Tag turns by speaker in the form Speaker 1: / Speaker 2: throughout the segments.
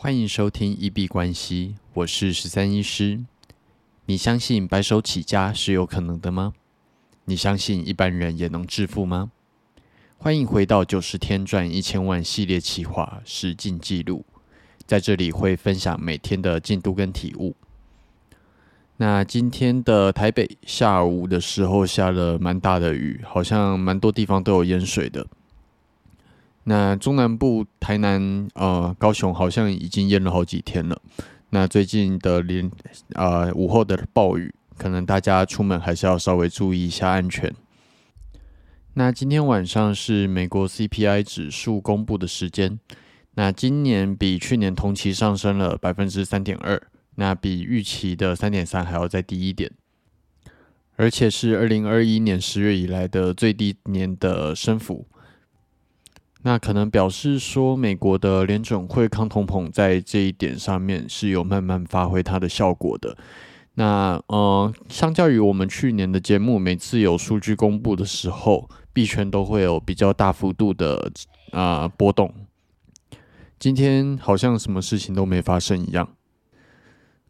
Speaker 1: 欢迎收听一币关系，我是十三医师。你相信白手起家是有可能的吗？你相信一般人也能致富吗？欢迎回到九十天赚一千万系列企划实进记录，在这里会分享每天的进度跟体悟。那今天的台北下午的时候下了蛮大的雨，好像蛮多地方都有淹水的。那中南部台南、呃高雄好像已经淹了好几天了。那最近的连呃午后的暴雨，可能大家出门还是要稍微注意一下安全。那今天晚上是美国 CPI 指数公布的时间。那今年比去年同期上升了百分之三点二，那比预期的三点三还要再低一点，而且是二零二一年十月以来的最低年的升幅。那可能表示说，美国的联准会抗通膨在这一点上面是有慢慢发挥它的效果的。那呃，相较于我们去年的节目，每次有数据公布的时候，币圈都会有比较大幅度的啊波动。今天好像什么事情都没发生一样，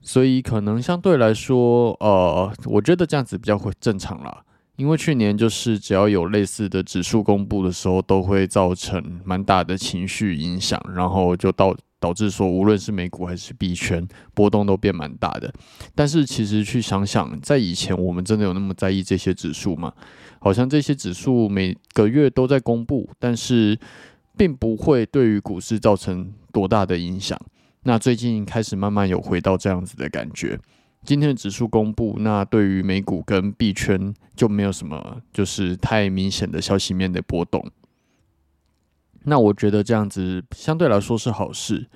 Speaker 1: 所以可能相对来说，呃，我觉得这样子比较会正常啦。因为去年就是只要有类似的指数公布的时候，都会造成蛮大的情绪影响，然后就导导致说，无论是美股还是币圈波动都变蛮大的。但是其实去想想，在以前我们真的有那么在意这些指数吗？好像这些指数每个月都在公布，但是并不会对于股市造成多大的影响。那最近开始慢慢有回到这样子的感觉。今天的指数公布，那对于美股跟币圈就没有什么就是太明显的消息面的波动。那我觉得这样子相对来说是好事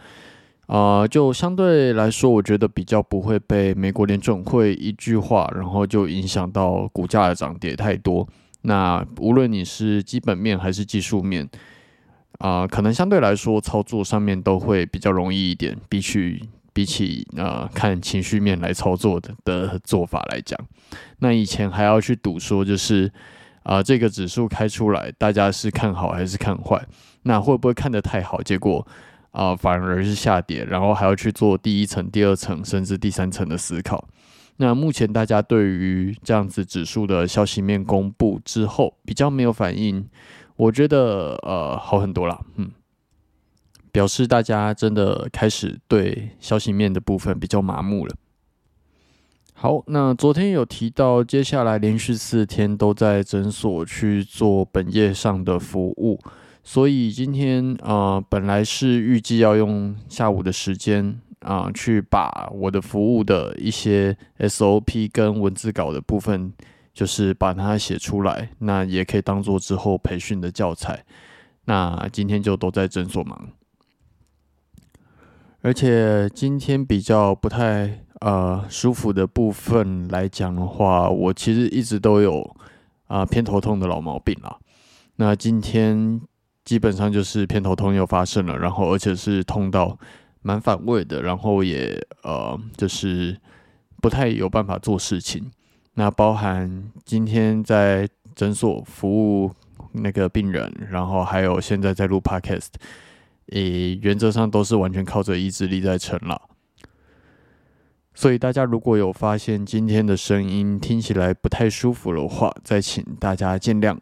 Speaker 1: 啊，就相对来说，我觉得比较不会被美国联准会一句话，然后就影响到股价的涨跌太多。那无论你是基本面还是技术面啊，可能相对来说操作上面都会比较容易一点，比起。比起呃看情绪面来操作的的做法来讲，那以前还要去赌说就是啊这个指数开出来，大家是看好还是看坏？那会不会看得太好，结果啊反而是下跌，然后还要去做第一层、第二层甚至第三层的思考。那目前大家对于这样子指数的消息面公布之后，比较没有反应，我觉得呃好很多了，嗯。表示大家真的开始对消息面的部分比较麻木了。好，那昨天有提到，接下来连续四天都在诊所去做本业上的服务，所以今天啊，本来是预计要用下午的时间啊，去把我的服务的一些 SOP 跟文字稿的部分，就是把它写出来，那也可以当做之后培训的教材。那今天就都在诊所忙。而且今天比较不太呃舒服的部分来讲的话，我其实一直都有啊偏头痛的老毛病啦。那今天基本上就是偏头痛又发生了，然后而且是痛到蛮反胃的，然后也呃就是不太有办法做事情。那包含今天在诊所服务那个病人，然后还有现在在录 podcast。诶，原则上都是完全靠着意志力在撑了。所以大家如果有发现今天的声音听起来不太舒服的话，再请大家见谅。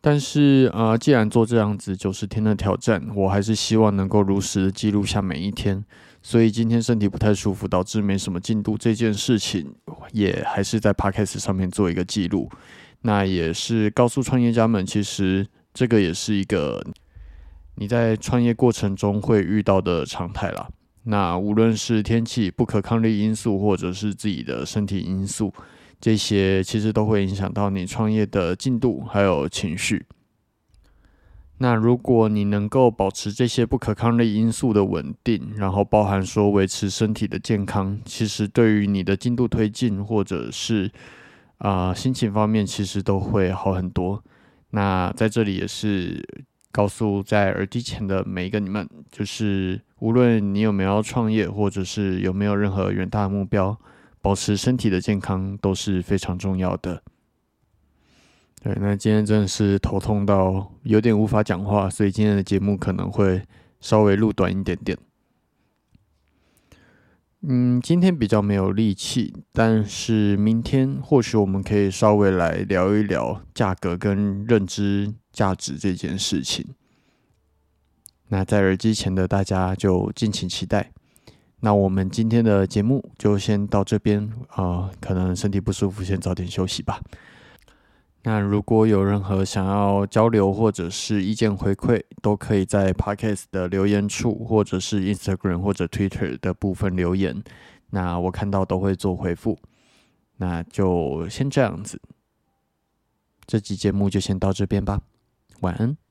Speaker 1: 但是啊，既然做这样子九十天的挑战，我还是希望能够如实记录下每一天。所以今天身体不太舒服，导致没什么进度这件事情，也还是在 Podcast 上面做一个记录。那也是告诉创业家们，其实这个也是一个。你在创业过程中会遇到的常态啦。那无论是天气不可抗力因素，或者是自己的身体因素，这些其实都会影响到你创业的进度还有情绪。那如果你能够保持这些不可抗力因素的稳定，然后包含说维持身体的健康，其实对于你的进度推进或者是啊心情方面，其实都会好很多。那在这里也是。告诉在耳机前的每一个你们，就是无论你有没有创业，或者是有没有任何远大的目标，保持身体的健康都是非常重要的。对，那今天真的是头痛到有点无法讲话，所以今天的节目可能会稍微录短一点点。嗯，今天比较没有力气，但是明天或许我们可以稍微来聊一聊价格跟认知价值这件事情。那在耳机前的大家就敬请期待。那我们今天的节目就先到这边啊，可能身体不舒服，先早点休息吧。那如果有任何想要交流或者是意见回馈，都可以在 Podcast 的留言处，或者是 Instagram 或者 Twitter 的部分留言。那我看到都会做回复。那就先这样子，这集节目就先到这边吧。晚安。